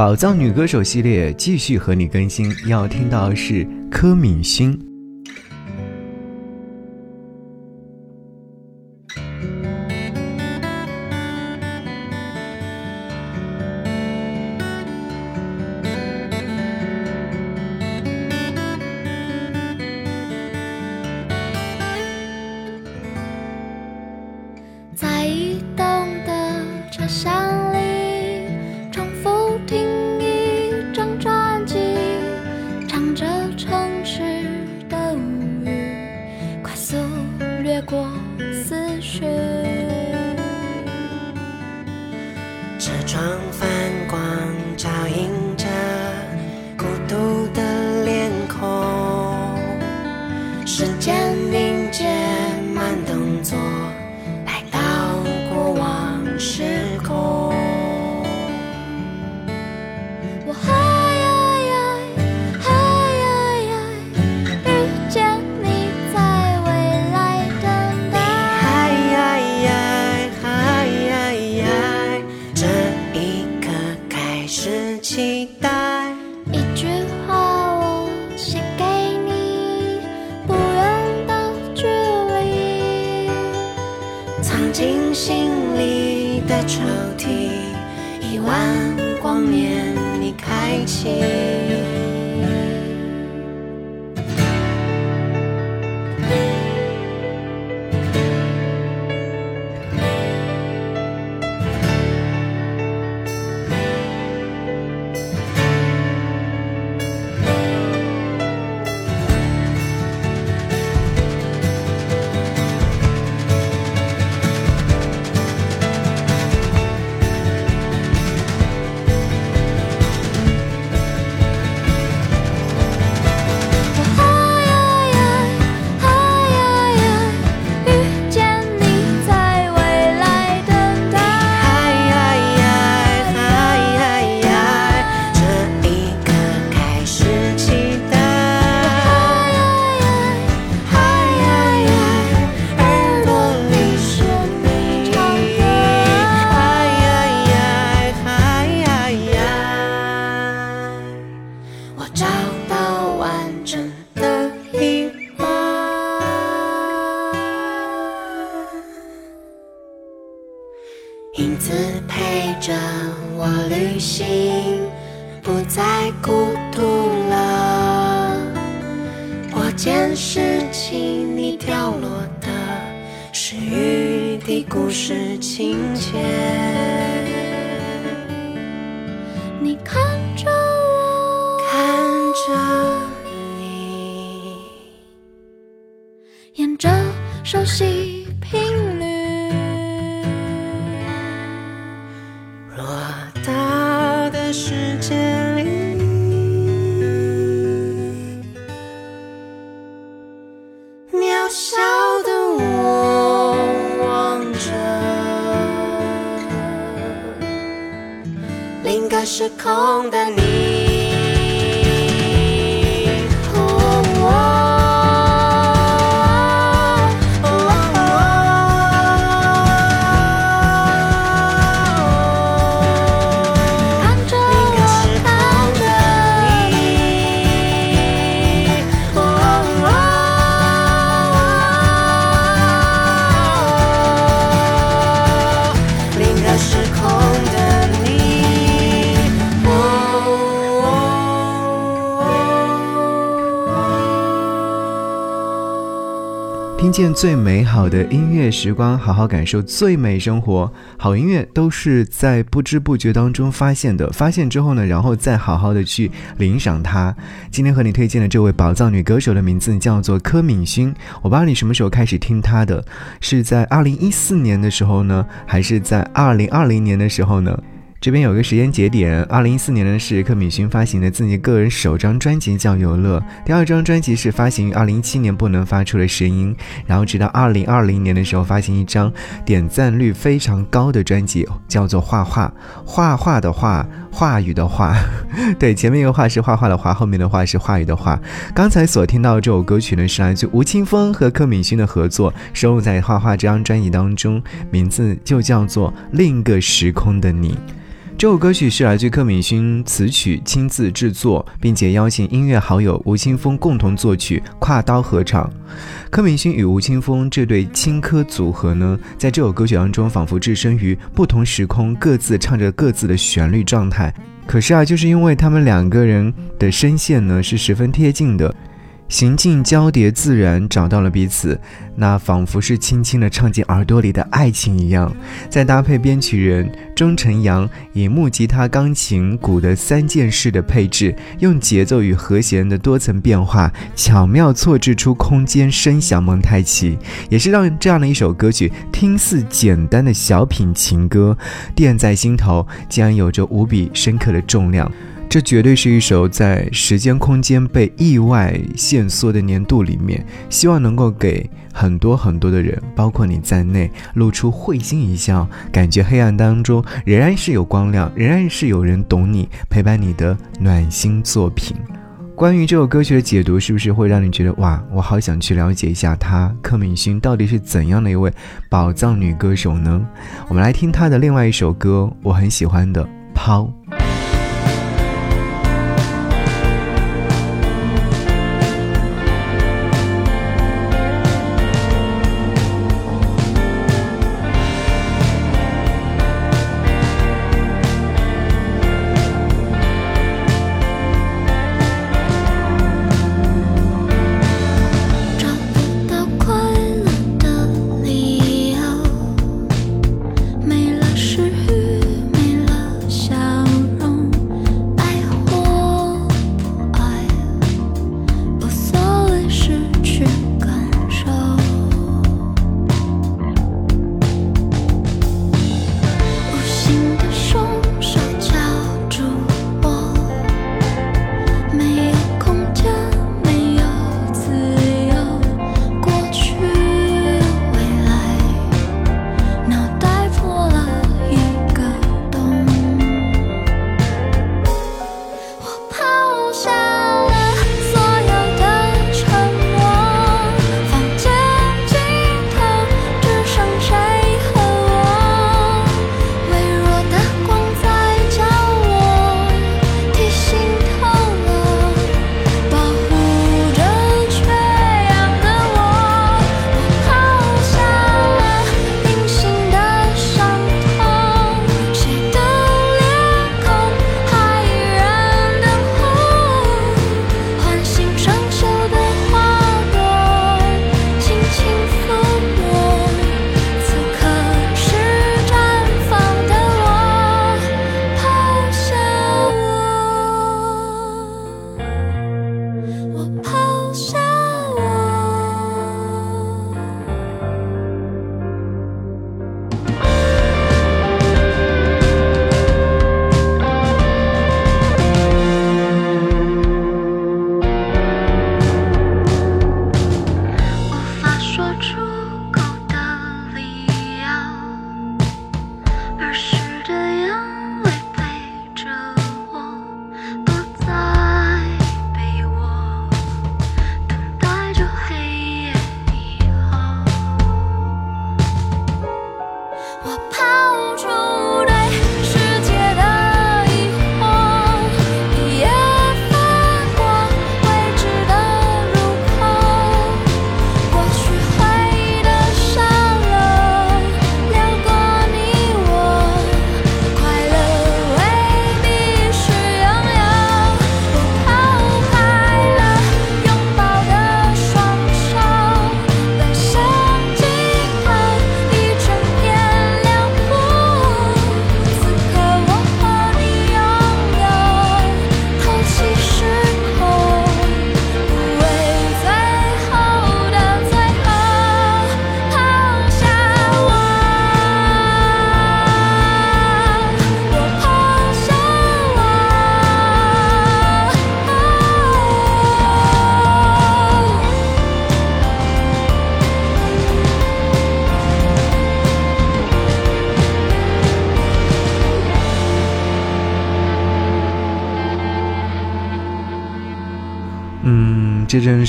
宝藏女歌手系列继续和你更新，要听到是柯敏勋。故事情节。你看着我，看着你，沿着熟悉空的你。听见最美好的音乐时光，好好感受最美生活。好音乐都是在不知不觉当中发现的，发现之后呢，然后再好好的去领赏它。今天和你推荐的这位宝藏女歌手的名字叫做柯敏勋。我不知道你什么时候开始听她的，是在二零一四年的时候呢，还是在二零二零年的时候呢？这边有个时间节点，二零一四年呢是柯敏勋发行的自己个人首张专辑叫《游乐》，第二张专辑是发行于二零一七年不能发出的声音，然后直到二零二零年的时候发行一张点赞率非常高的专辑，叫做《画画》，画画的画，话语的话，对，前面一个画是画画的画，后面的话是话语的话。刚才所听到这首歌曲呢是来自吴青峰和柯敏勋的合作，收录在《画画》这张专辑当中，名字就叫做《另一个时空的你》。这首歌曲是来自柯敏勋词曲亲自制作，并且邀请音乐好友吴青峰共同作曲，跨刀合唱。柯敏勋与吴青峰这对青稞组合呢，在这首歌曲当中仿佛置身于不同时空，各自唱着各自的旋律状态。可是啊，就是因为他们两个人的声线呢是十分贴近的。行进交叠自然，找到了彼此，那仿佛是轻轻地唱进耳朵里的爱情一样。再搭配编曲人钟晨阳以木吉他、钢琴、鼓的三件式的配置，用节奏与和弦的多层变化，巧妙错置出空间声响蒙太奇，也是让这样的一首歌曲听似简单的小品情歌，垫在心头，竟然有着无比深刻的重量。这绝对是一首在时间空间被意外限缩的年度里面，希望能够给很多很多的人，包括你在内，露出会心一笑，感觉黑暗当中仍然是有光亮，仍然是有人懂你，陪伴你的暖心作品。关于这首歌曲的解读，是不是会让你觉得哇，我好想去了解一下她柯敏勋到底是怎样的一位宝藏女歌手呢？我们来听她的另外一首歌，我很喜欢的《抛》。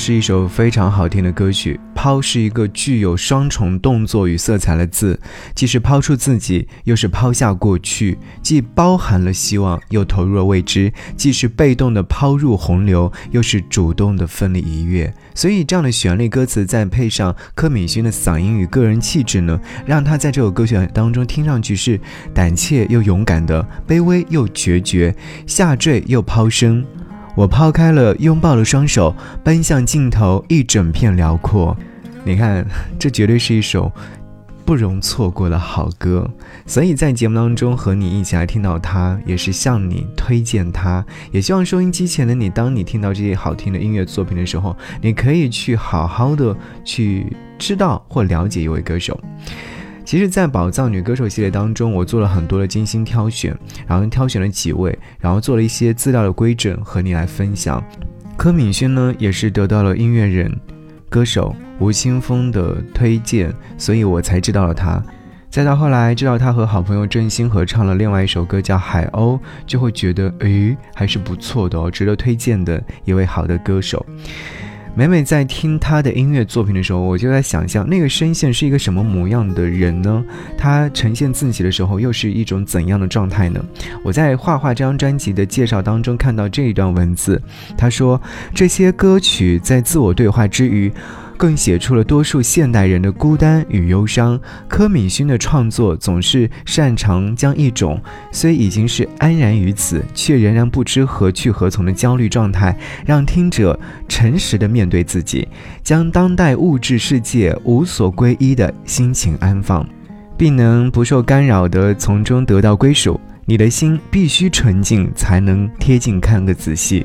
是一首非常好听的歌曲。抛是一个具有双重动作与色彩的字，既是抛出自己，又是抛下过去，既包含了希望，又投入了未知；既是被动的抛入洪流，又是主动的奋力一跃。所以，这样的旋律歌词，再配上柯敏勋的嗓音与个人气质呢，让他在这首歌曲当中听上去是胆怯又勇敢的，卑微又决绝，下坠又抛升。我抛开了拥抱的双手，奔向尽头一整片辽阔。你看，这绝对是一首不容错过的好歌。所以在节目当中和你一起来听到它，也是向你推荐它。也希望收音机前的你，当你听到这些好听的音乐作品的时候，你可以去好好的去知道或了解一位歌手。其实，在宝藏女歌手系列当中，我做了很多的精心挑选，然后挑选了几位，然后做了一些资料的规整和你来分享。柯敏轩呢，也是得到了音乐人、歌手吴青峰的推荐，所以我才知道了他。再到后来知道他和好朋友郑兴合唱了另外一首歌叫《海鸥》，就会觉得，诶，还是不错的哦，值得推荐的一位好的歌手。每每在听他的音乐作品的时候，我就在想象那个声线是一个什么模样的人呢？他呈现自己的时候又是一种怎样的状态呢？我在《画画》这张专辑的介绍当中看到这一段文字，他说这些歌曲在自我对话之余。更写出了多数现代人的孤单与忧伤。柯敏勋的创作总是擅长将一种虽已经是安然于此，却仍然不知何去何从的焦虑状态，让听者诚实的面对自己，将当代物质世界无所归依的心情安放，并能不受干扰的从中得到归属。你的心必须纯净，才能贴近看个仔细。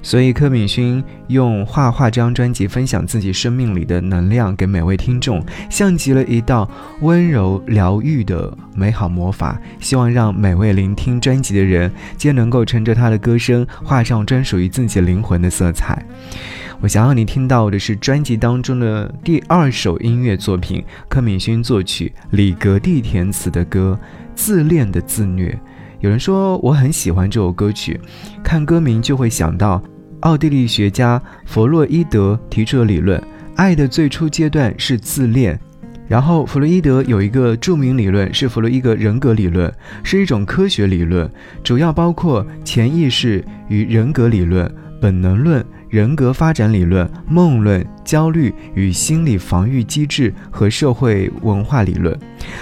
所以，柯敏勋用《画画》这张专辑分享自己生命里的能量给每位听众，像极了一道温柔疗愈的美好魔法。希望让每位聆听专辑的人，皆能够乘着他的歌声，画上专属于自己灵魂的色彩。我想要你听到的是专辑当中的第二首音乐作品，柯敏勋作曲、李格弟填词的歌《自恋的自虐》。有人说我很喜欢这首歌曲，看歌名就会想到奥地利学家弗洛伊德提出的理论：爱的最初阶段是自恋。然后弗洛伊德有一个著名理论是弗洛伊德人格理论，是一种科学理论，主要包括潜意识与人格理论、本能论、人格发展理论、梦论、焦虑与心理防御机制和社会文化理论，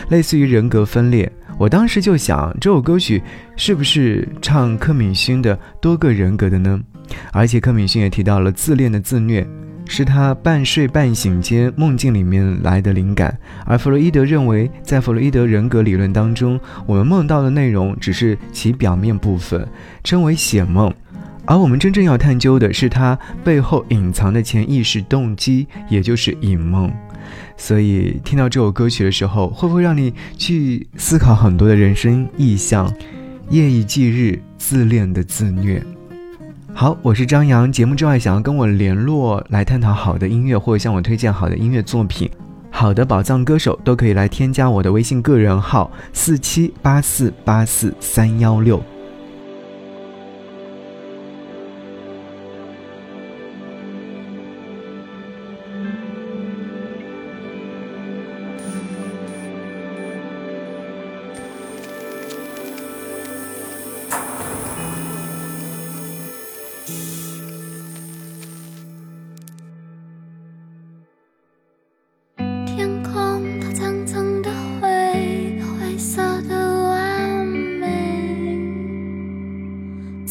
类似于人格分裂。我当时就想，这首歌曲是不是唱柯敏勋的多个人格的呢？而且柯敏勋也提到了自恋的自虐，是他半睡半醒间梦境里面来的灵感。而弗洛伊德认为，在弗洛伊德人格理论当中，我们梦到的内容只是其表面部分，称为显梦，而我们真正要探究的是它背后隐藏的潜意识动机，也就是隐梦。所以听到这首歌曲的时候，会不会让你去思考很多的人生意象？夜以继日，自恋的自虐。好，我是张扬。节目之外，想要跟我联络来探讨好的音乐，或者向我推荐好的音乐作品、好的宝藏歌手，都可以来添加我的微信个人号：四七八四八四三幺六。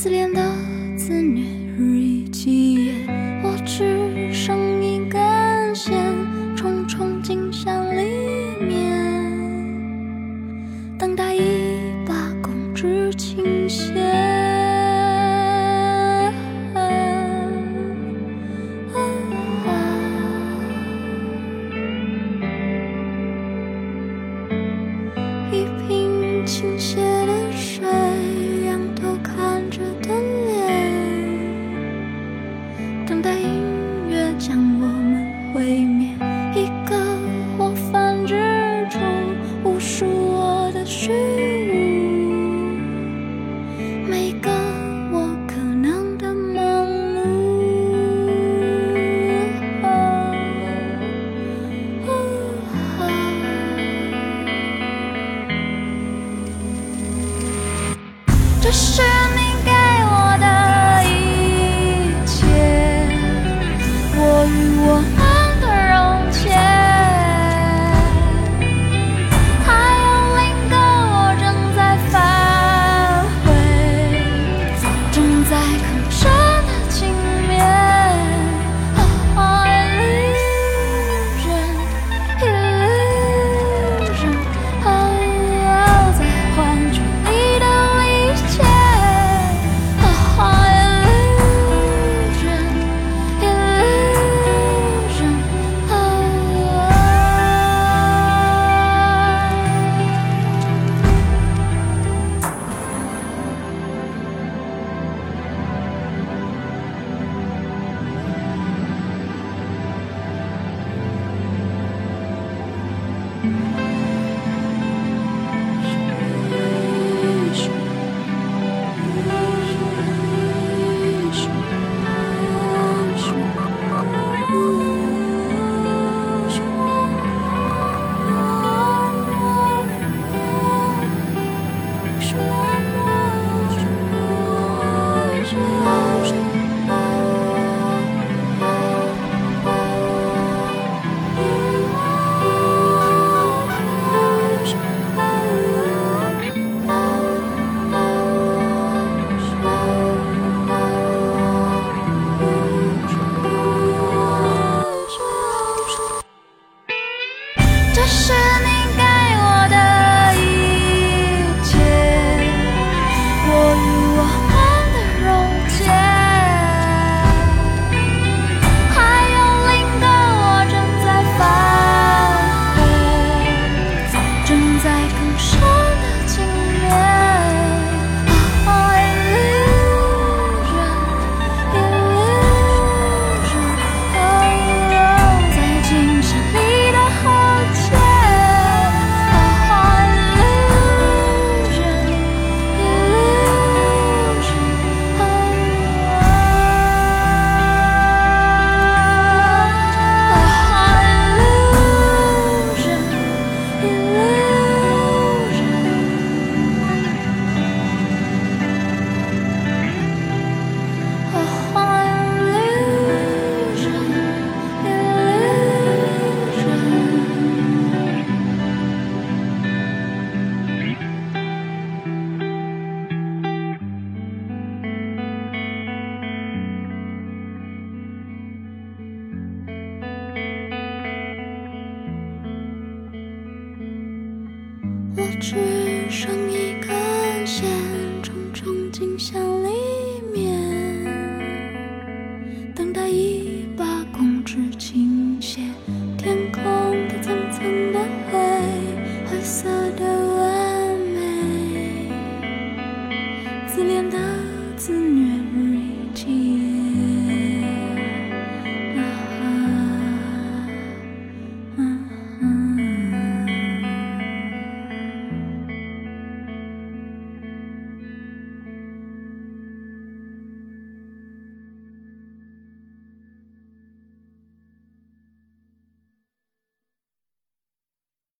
自恋的自虐，日记